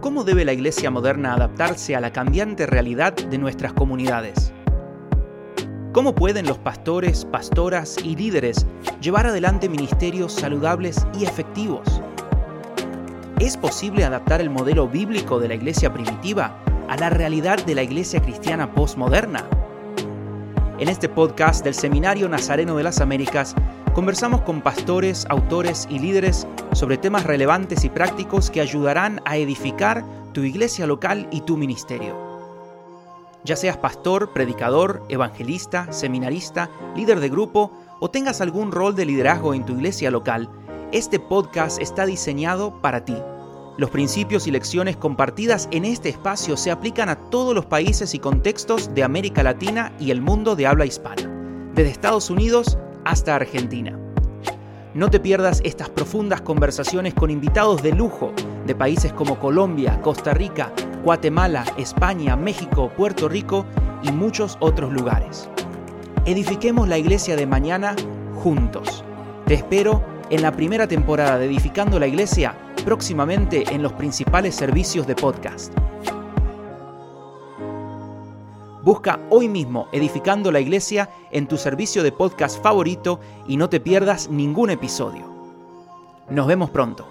¿cómo debe la iglesia moderna adaptarse a la cambiante realidad de nuestras comunidades? ¿Cómo pueden los pastores, pastoras y líderes llevar adelante ministerios saludables y efectivos? ¿Es posible adaptar el modelo bíblico de la iglesia primitiva a la realidad de la iglesia cristiana postmoderna? En este podcast del Seminario Nazareno de las Américas conversamos con pastores, autores y líderes sobre temas relevantes y prácticos que ayudarán a edificar tu iglesia local y tu ministerio. Ya seas pastor, predicador, evangelista, seminarista, líder de grupo o tengas algún rol de liderazgo en tu iglesia local, este podcast está diseñado para ti. Los principios y lecciones compartidas en este espacio se aplican a todos los países y contextos de América Latina y el mundo de habla hispana, desde Estados Unidos hasta Argentina. No te pierdas estas profundas conversaciones con invitados de lujo de países como Colombia, Costa Rica, Guatemala, España, México, Puerto Rico y muchos otros lugares. Edifiquemos la iglesia de mañana juntos. Te espero en la primera temporada de Edificando la Iglesia, próximamente en los principales servicios de podcast. Busca hoy mismo Edificando la Iglesia en tu servicio de podcast favorito y no te pierdas ningún episodio. Nos vemos pronto.